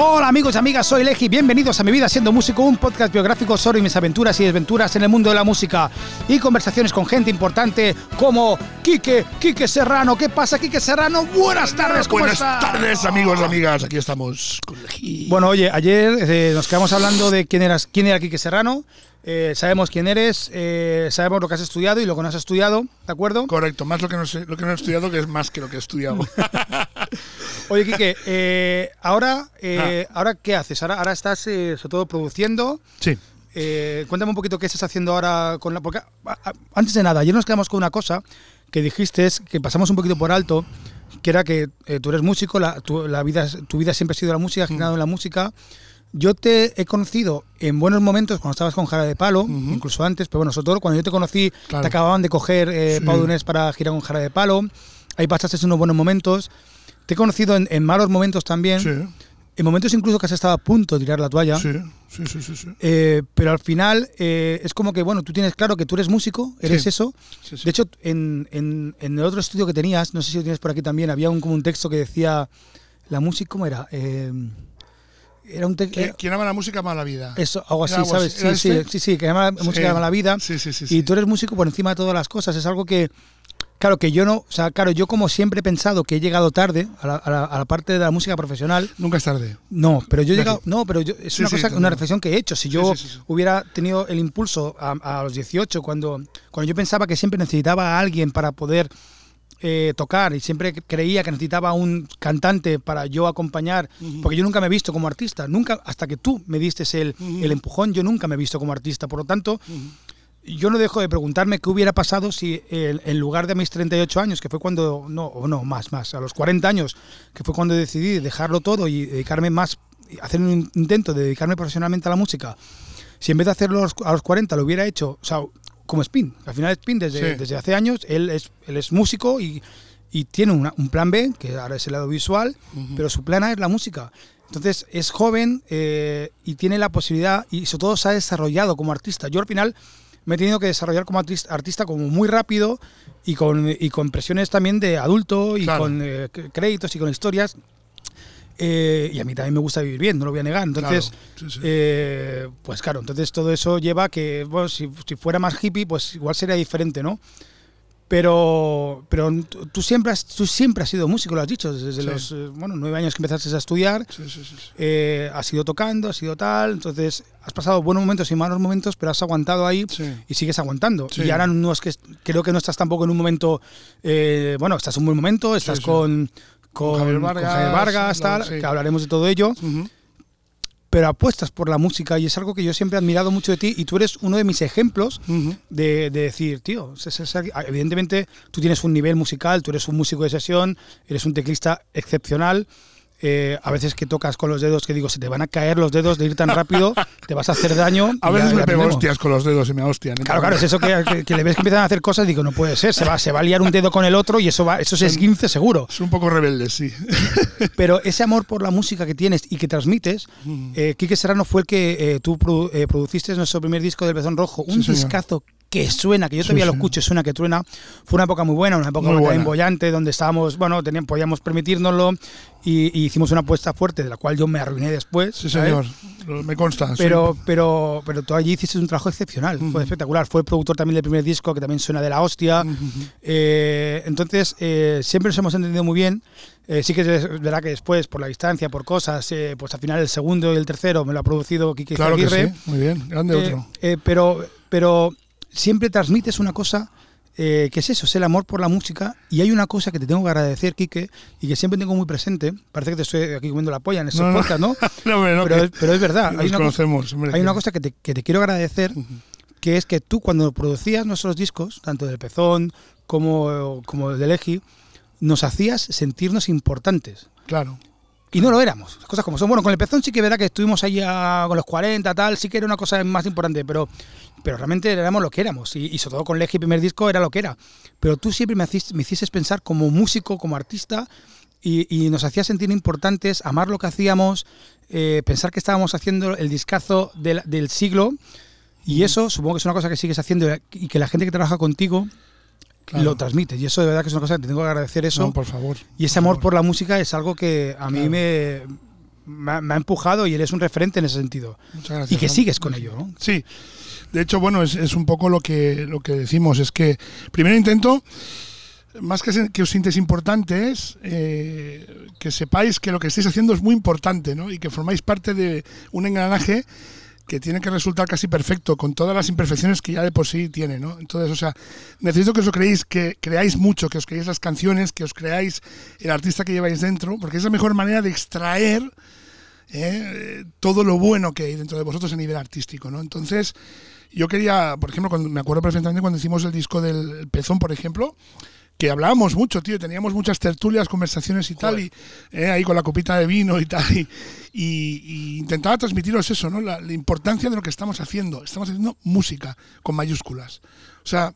Hola amigos y amigas, soy Leji, bienvenidos a Mi Vida Siendo Músico, un podcast biográfico sobre mis aventuras y desventuras en el mundo de la música y conversaciones con gente importante como Quique, Quique Serrano. ¿Qué pasa, Quique Serrano? Buenas tardes, ¿cómo Buenas estás? tardes, amigos y amigas. Aquí estamos con Leji. Bueno, oye, ayer eh, nos quedamos hablando de quién, eras, quién era Quique Serrano. Eh, sabemos quién eres, eh, sabemos lo que has estudiado y lo que no has estudiado, ¿de acuerdo? Correcto, más lo que, no sé, lo que no he estudiado que es más que lo que he estudiado. Oye, Quique, eh, ahora, eh, ¿ahora qué haces? Ahora, ahora estás eh, sobre todo produciendo. sí. Cuéntame un poquito qué estás haciendo ahora con la. Porque, a- a- antes de nada, ayer nos quedamos con una cosa que dijiste, que pasamos un poquito por alto, que era que tú eres músico, la, tu, la vida, tu vida siempre ha sido la música, has girado en la música. Yo te he conocido en buenos momentos cuando estabas con Jara de Palo, incluso antes, pero bueno, sobre todo cuando yo te conocí, Claro. te acababan de coger eh, Sí. Pau Dunés para girar con Jara de Palo. Ahí pasaste unos buenos momentos. Te he conocido en, en malos momentos también. Sí, En momentos incluso que has estado a punto de tirar la toalla. sí, sí, sí, sí, sí. Eh, pero al final eh, es como que, bueno, tú tienes claro que tú eres músico, eres Sí. eso. Sí. De hecho, en, en- en el otro estudio que tenías, no sé si lo tienes por aquí también, había un, como un texto que decía, la música, ¿cómo era? Eh, era un texto... ¿Qui- ¿Quién ama la música ama la vida? Eso, algo así, ¿Era algo ¿sabes? Sí, sí, este? sí, sí, que llama la música llama la vida. Sí, sí, sí. Y tú eres músico por encima de todas las cosas. Es algo que, claro, que yo no, o sea, claro, yo como siempre he pensado que he llegado tarde a la, a la- a la parte de la música profesional. Nunca es tarde. No, pero yo he llegado, no, pero yo, es Sí, una sí, cosa, una reflexión que he hecho. Si yo sí, hubiera tenido el impulso a, a los 18, cuando, cuando yo pensaba que siempre necesitaba a alguien para poder eh, tocar y siempre creía que necesitaba un cantante para yo acompañar, porque yo nunca me he visto como artista, nunca, hasta que tú me diste el, el empujón, yo nunca me he visto como artista. Por lo tanto, yo no dejo de preguntarme qué hubiera pasado si el- en lugar de mis 38 años, que fue cuando, no, o no, más, más, a los 40 años, que fue cuando decidí dejarlo todo y dedicarme más, hacer un intento de dedicarme profesionalmente a la música, si en vez de hacerlo a los- a los 40 lo hubiera hecho, o sea, como Spin, al final Spin desde, Sí. desde hace años, él es, él es músico y, y tiene una- un plan B, que ahora es el lado visual, pero su plan A es la música. Entonces es joven eh, y tiene la posibilidad y sobre todo se ha desarrollado como artista. Yo al final me he tenido que desarrollar como artista, como muy rápido y con, y con presiones también de adulto y Claro. con eh, créditos y con historias. Eh, y a mí también me gusta vivir bien, no lo voy a negar. Entonces, Claro, sí, sí. eh, pues claro, entonces todo eso lleva a que, bueno, si, si fuera más hippie, pues igual sería diferente, ¿no? Pero, pero tú siempre has, tú siempre has sido músico, lo has dicho, desde Sí. los eh, bueno, nueve años que empezaste a estudiar, Sí, sí, eh, has ido tocando, has ido tal, entonces has pasado buenos momentos y malos momentos, pero has aguantado ahí y sigues aguantando. Y ahora no es que creo que no estás tampoco en un momento, eh, bueno, estás en un buen momento, estás con, con, Javier con Javier Vargas, lo- tal, que hablaremos de todo ello. Ujú. Pero apuestas por la música y es algo que yo siempre he admirado mucho de ti y tú eres uno de mis ejemplos de, de decir, tío, evidentemente tú tienes un nivel musical, tú eres un músico de sesión, eres un teclista excepcional. Eh, a veces que tocas con los dedos que digo, se te van a caer los dedos de ir tan rápido, te vas a hacer daño. A veces ya- me ya pego tenemos. hostias con los dedos y me hostian. ¿eh? Claro, claro, es eso que, que- que le ves que empiezan a hacer cosas y digo, no puede ser, se va, se va a liar un dedo con el otro y eso va, eso es esguince seguro. Es un poco rebelde, sí. Pero ese amor por la música que tienes y que transmites, eh, Quique Serrano fue el que eh, tú produ- produciste nuestro primer disco del Pezón Rojo, un Sí, señor. Que suena, que yo Sí, todavía lo sí. escucho, suena que truena. Fue una época muy buena, una época Muy buena. bollante, donde estábamos, bueno, teníamos, podíamos permitirnoslo y, y hicimos una apuesta fuerte, de la cual yo me arruiné después. Sí, ¿sabes? señor. Lo- Me consta. sí. Pero, pero, pero tú allí hiciste un trabajo excepcional, fue espectacular. Fue productor también del primer disco, que también suena de la hostia. Eh, entonces, eh, siempre nos hemos entendido muy bien. Eh, sí que es verdad que después, por la distancia, por cosas, eh, pues al final el segundo y el tercero me lo ha producido Kiki Claro que sí. Muy bien. Grande Eh, otro. eh, pero, pero siempre transmites una cosa eh, que es eso, es el amor por la música. Y hay una cosa que te tengo que agradecer, Quique, y que siempre tengo muy presente. Parece que te estoy aquí comiendo la polla en estos No, no. podcasts, ¿no? No, pero, es, pero es verdad. Hay una, cosa- hay una que- cosa que te, que te quiero agradecer, que es que tú cuando producías nuestros discos, tanto del Pezón como, como del Eji, nos hacías sentirnos importantes. Claro. Y no lo éramos, las cosas como son. Bueno, con el pezón sí que verá que estuvimos ahí a- con los 40, tal, sí que era una cosa más importante, pero, pero realmente éramos lo que éramos. Y, y sobre todo con Leji, primer disco, era lo que era. Pero tú siempre me, hacís- me hiciste pensar como músico, como artista, y, y nos hacías sentir importantes, amar lo que hacíamos, eh, pensar que estábamos haciendo el discazo del, del siglo. Y eso supongo que es una cosa que sigues haciendo y que la gente que trabaja contigo Claro. lo transmite. Y eso de verdad que es una cosa que te tengo que agradecer eso. No, por favor. Y ese amor por la música es algo que a mí Claro. me, me ha, me ha empujado y eres un referente en ese sentido. Muchas gracias. Y que sigues con ello, ¿no? Sí. De hecho, bueno, es, es un poco lo que, lo que decimos. Es que primero intento, más que, que os sintáis importantes, eh, que sepáis que lo que estáis haciendo es muy importante, ¿no? Y que formáis parte de un engranaje que tiene que resultar casi perfecto, con todas las imperfecciones que ya de por sí tiene, ¿no? Entonces, o sea, necesito que os creéis, que creáis mucho, que os creáis las canciones, que os creáis el artista que lleváis dentro, porque es la mejor manera de extraer eh, todo lo bueno que hay dentro de vosotros a nivel artístico, ¿no? Entonces, yo quería, por ejemplo, cuando, me acuerdo perfectamente cuando hicimos el disco del el Pezón, por ejemplo, que hablábamos mucho, tío, teníamos muchas tertulias, conversaciones y tal, y eh, ahí con la copita de vino y tal, y, y- y intentaba transmitiros eso, ¿no? La, la importancia de lo que estamos haciendo. Estamos haciendo música con mayúsculas. O sea,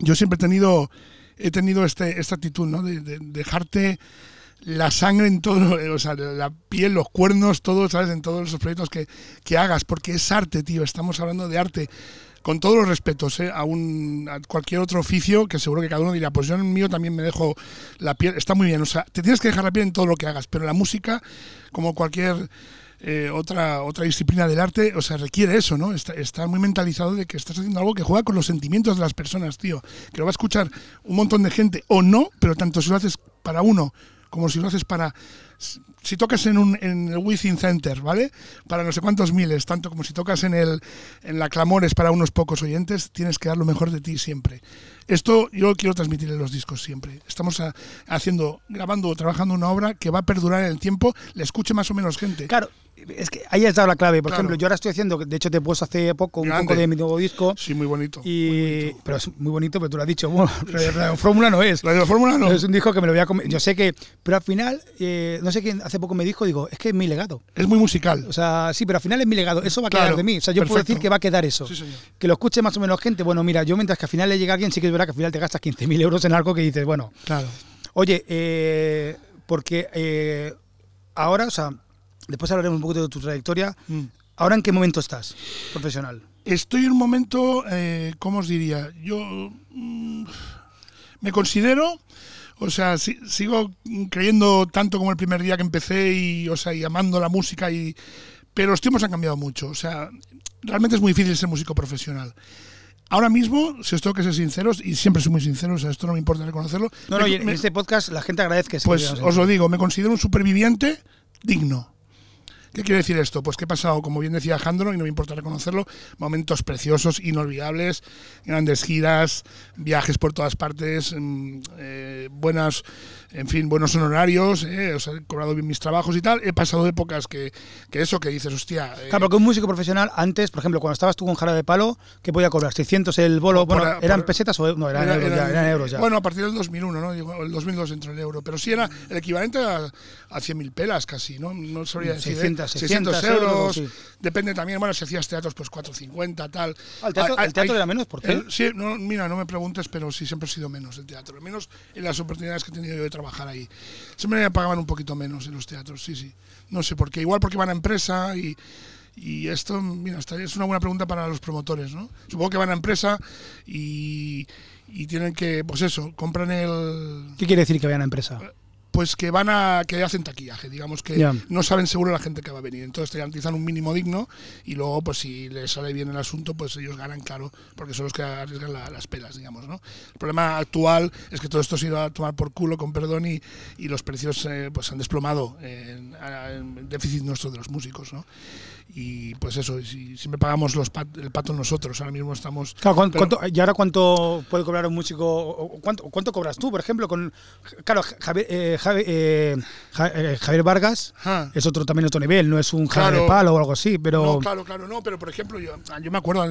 yo siempre he tenido, he tenido este, esta actitud, ¿no? De, de- dejarte la sangre en todo, o sea, la piel, los cuernos, todo, ¿sabes? En todos esos proyectos que, que hagas, porque es arte, tío. Estamos hablando de arte. Con todos los respetos, ¿eh? a, un, a cualquier otro oficio, que seguro que cada uno dirá, pues yo en el mío también me dejo la piel, está muy bien, o sea, te tienes que dejar la piel en todo lo que hagas, pero la música, como cualquier eh, otra, otra disciplina del arte, o sea, requiere eso, ¿no? Está, está muy mentalizado de que estás haciendo algo que juega con los sentimientos de las personas, tío. Que lo va a escuchar un montón de gente o no, pero tanto si lo haces para uno como si lo haces para. Si tocas en, un, en el Within Center, ¿vale? Para no sé cuántos miles, tanto como si tocas en, el, en la Clamores para unos pocos oyentes, tienes que dar lo mejor de ti siempre. Esto yo quiero transmitir en los discos siempre. Estamos haciendo, grabando, trabajando una obra que va a perdurar en el tiempo, le escuche más o menos gente. Claro, es que ahí dado la clave. Por Claro. ejemplo, yo ahora estoy haciendo, de hecho te he puesto hace poco un Grande. poco de mi nuevo disco. Sí, muy bonito. Y, pero es muy bonito, pero tú lo has dicho. Bueno, Radio Fórmula no es. ¿La de la Fórmula no? Es un disco que me lo voy a comer. Yo sé que. Pero al final, eh, no sé quién hace poco me dijo, digo, es que es mi legado. Es muy musical. O sea, sí, pero al final es mi legado. Eso va a quedar de mí. O sea, yo puedo decir que va a quedar eso. Sí, señor. Que lo escuche más o menos gente. Bueno, mira, yo mientras que al final le llega a alguien, sí que es verdad que al final te gastas 15.000 euros en algo que dices, bueno, Claro. Oye, eh, porque eh, ahora, o sea, después hablaremos un poquito de tu trayectoria. Mm. ¿Ahora en qué momento estás profesional? Estoy en un momento, eh, ¿cómo os diría? Yo mm, me considero, o sea, si- sigo creyendo tanto como el primer día que empecé y, o sea, y amando la música y, pero los tiempos han cambiado mucho. O sea, realmente es muy difícil ser músico profesional. Ahora mismo, si os tengo que ser sinceros, y siempre soy muy sincero, o sea, esto no me importa reconocerlo. No, no, me- y en me- este podcast la gente agradece que pues os lo digo, me considero un superviviente digno. ¿Qué quiere decir esto? Pues que he pasado, como bien decía Alejandro, y no me importa reconocerlo, momentos preciosos, inolvidables, grandes giras, viajes por todas partes, mm, eh, buenas, en fin, buenos honorarios, eh, o sea, he cobrado bien mis trabajos y tal. He pasado épocas que, que eso, que dices, hostia. eh, Claro, porque un músico profesional antes, por ejemplo, cuando estabas tú con Jara de Palo, ¿qué podía cobrar? ¿600 el bolo? Por- bueno, por- ¿eran por- pesetas o no? Eran, era- euros, ya, eran- eran euros ya. Bueno, a partir del 2001, ¿no? El 2002 entró el euro. Pero sí era el equivalente a, a 100.000 pelas casi, ¿no? No sabría decir. ¿eh? 600, 600 euros, sí. Depende también, bueno, si hacías teatros, pues 450, tal. Ah, el teatro- Hay- el teatro hay- era menos, ¿por qué? el- sí, no, mira, no me preguntes, pero sí siempre ha sido menos el teatro. Al menos en las oportunidades que he tenido yo de trabajar ahí. Siempre me pagaban un poquito menos en los teatros, sí, sí. No sé por qué. Igual porque van a empresa y. Y esto, mira, esta es una buena pregunta para los promotores, ¿no? Supongo que van a empresa y, y tienen que, pues eso, compran el, ¿Qué quiere decir que vayan a empresa? Pues que van a que hacen taquillaje, digamos que no saben seguro la gente que va a venir, entonces te garantizan un mínimo digno y luego pues si les sale bien el asunto pues ellos ganan claro porque son los que arriesgan la- las pelas, digamos, ¿no? El problema actual es que todo esto se ha ido a tomar por culo con perdón y, y los precios eh, pues han desplomado en, en déficit nuestro de los músicos, ¿no? Y pues eso, si, siempre pagamos los pat- el pato nosotros, ahora mismo estamos Claro, ¿cuán- pero- cuánto- ¿Y ahora cuánto puede cobrar un músico? ¿Cuánto, cuánto cobras tú, por ejemplo? con Claro, Javier, eh, Javi- eh, eh, Javier Vargas Ajá. es otro también otro nivel, no es un Javier Claro. de palo o algo así, pero No, claro, claro, no, pero por ejemplo, yo, yo me acuerdo,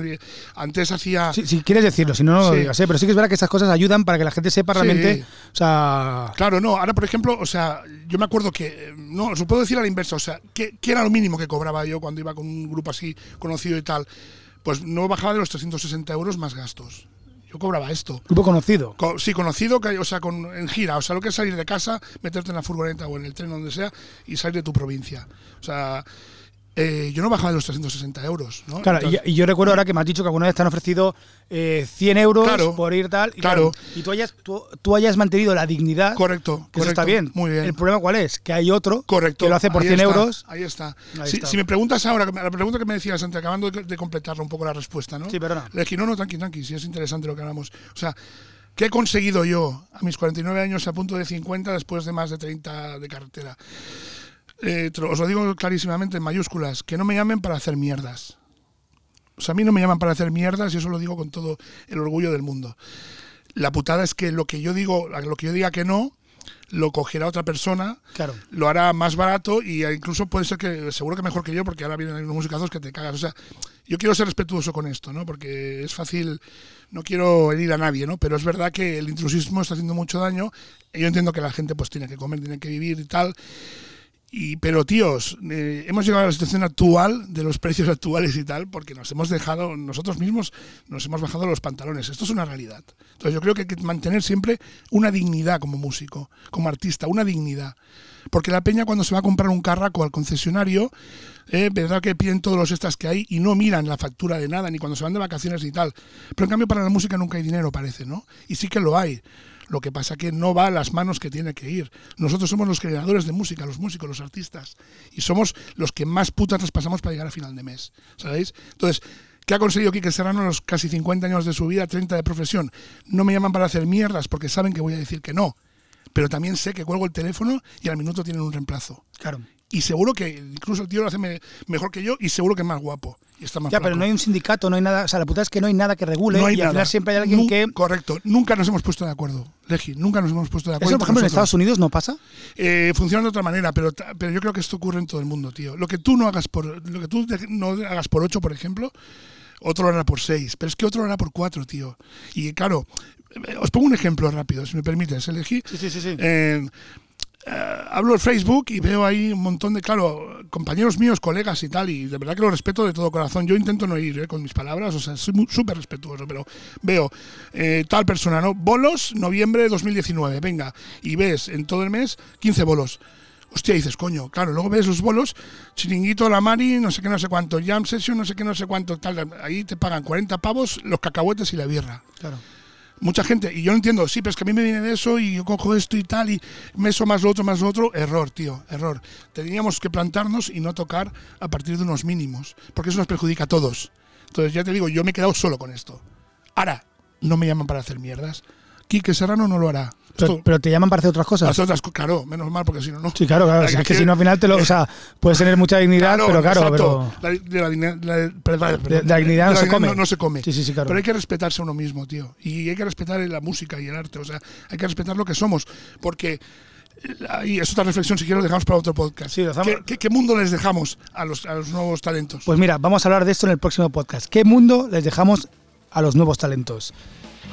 antes hacía... si, quieres decirlo, si no, no lo Sí. digas, ¿eh? pero sí que es verdad que estas cosas ayudan para que la gente sepa realmente, o sea, Claro, no. Ahora, por ejemplo, o sea, yo me acuerdo que, eh, no, os lo puedo decir a la inversa, o sea, ¿qué, qué era lo mínimo que cobraba yo cuando iba con un grupo así conocido y tal? Pues no bajaba de los 360 euros más gastos. Yo cobraba esto. grupo conocido. Co- sí, conocido, que, o sea, con, en gira. O sea, lo que es salir de casa, meterte en la furgoneta o en el tren, donde sea, y salir de tu provincia. O sea, eh, yo no bajaba de los 360 euros. ¿no? Claro, Entonces- y, y yo recuerdo ahora que me has dicho que alguna vez te han ofrecido eh, 100 euros Claro, por ir tal. Y, claro. y tú, hayas, tú, tú hayas mantenido la dignidad. correcto, que eso está bien. Muy bien. El problema cuál es? Que hay otro Correcto. que lo hace por ahí 100 está, euros. Ahí está. Ahí si, está. si me preguntas ahora, la pregunta que me decías antes, acabando de, de completarlo un poco la respuesta, ¿no? Sí, perdona. Le dije, no, no, tranqui, tranqui, si es interesante lo que hablamos. O sea, ¿qué he conseguido yo a mis 49 años a punto de 50 después de más de 30 de carretera? Eh, os lo digo clarísimamente en mayúsculas, que no me llamen para hacer mierdas. O sea, a mí no me llaman para hacer mierdas y eso lo digo con todo el orgullo del mundo. La putada es que lo que yo digo, lo que yo diga que no, lo cogerá otra persona, Claro. lo hará más barato y incluso puede ser que, seguro que mejor que yo, porque ahora vienen unos musicazos que te cagas. O sea, yo quiero ser respetuoso con esto, ¿no? Porque es fácil, no quiero herir a nadie, ¿no? Pero es verdad que el intrusismo está haciendo mucho daño. Y yo entiendo que la gente pues tiene que comer, tiene que vivir y tal. Y, pero tíos, eh, hemos llegado a la situación actual de los precios actuales y tal, porque nos hemos dejado, nosotros mismos nos hemos bajado los pantalones. Esto es una realidad. Entonces yo creo que hay que mantener siempre una dignidad como músico, como artista, una dignidad. Porque la peña cuando se va a comprar un carraco al concesionario, eh, verdad que piden todos los extras que hay y no miran la factura de nada, ni cuando se van de vacaciones y tal. Pero en cambio para la música nunca hay dinero, parece, ¿no? Y sí que lo hay. Lo que pasa que no va a las manos que tiene que ir. Nosotros somos los creadores de música, los músicos, los artistas. Y somos los que más putas nos pasamos para llegar a final de mes. ¿Sabéis? Entonces, ¿qué ha conseguido Quique Serrano en los casi 50 años de su vida, 30 de profesión? No me llaman para hacer mierdas porque saben que voy a decir que no. Pero también sé que cuelgo el teléfono y al minuto tienen un reemplazo. Claro. Y seguro que incluso el tío lo hace me- mejor que yo y seguro que es más guapo. Y está más Ya, pero no hay un sindicato, no hay nada. O sea, la puta es que no hay nada que regule No hay y al final siempre hay alguien que. Correcto. Nunca nos hemos puesto de acuerdo, Legi. Nunca nos hemos puesto de acuerdo. Eso, por ejemplo, en. Estados Unidos no pasa. Eh, funciona de otra manera, pero, pero yo creo que esto ocurre en todo el mundo, tío. Lo que tú no hagas por, lo que tú no hagas por 8, por ejemplo, otro lo hará por 6. Pero es que otro lo hará por 4, tío. Y claro, eh, os pongo un ejemplo rápido, si me permites. Elegí. Sí, sí, sí. sí. Eh, hablo en Facebook y veo ahí un montón de, claro, compañeros míos, colegas y tal, y de verdad que lo respeto de todo corazón. Yo intento no ir eh, con mis palabras, o sea, soy súper respetuoso, pero veo eh, tal persona, ¿no? Bolos, noviembre de 2019, venga, y ves en todo el mes 15 bolos. Hostia, dices, coño, claro, luego ves los bolos, chiringuito, la mari, no sé qué, no sé cuánto, jam session, no sé qué, no sé cuánto, tal, ahí te pagan 40 pavos, los cacahuetes y la birra Claro. Mucha gente, y yo no entiendo, sí, pero es que a mí me viene de eso y yo cojo esto y tal, y meso más lo otro, más lo otro, error, tío, error. Teníamos que plantarnos y no tocar a partir de unos mínimos, porque eso nos perjudica a todos. Entonces, ya te digo, yo me he quedado solo con esto. Ahora, no me llaman para hacer mierdas. Quique Serrano no lo hará. Pero, Esto- pero te llaman para hacer otras cosas. otras, claro, menos mal, porque si no, no. Sí, claro, claro. Aquí- Es que si no, al final te lo. O sea, puedes tener mucha dignidad, pero claro, exacto. pero. La, de la, digna- la de- perdón, De- de la dignidad no se come. No, no se come. Sí, sí, sí, claro. Pero hay que respetarse a uno mismo, tío. Y hay que respetar la música y el arte. O sea, hay que respetar lo que somos. Porque. eh, Y es otra reflexión, si quiero, dejamos para otro podcast. Sí, ¿Qué, qué, qué mundo les dejamos a los, a los nuevos talentos? Pues mira, vamos a hablar de esto en el próximo podcast. ¿Qué mundo les dejamos a los nuevos talentos?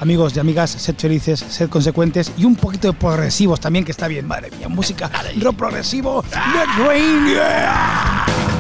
Amigos y amigas, sed felices, sed consecuentes y un poquito de progresivos también, que está bien. Madre mía, música, rock progresivo, Let Rain, yeah.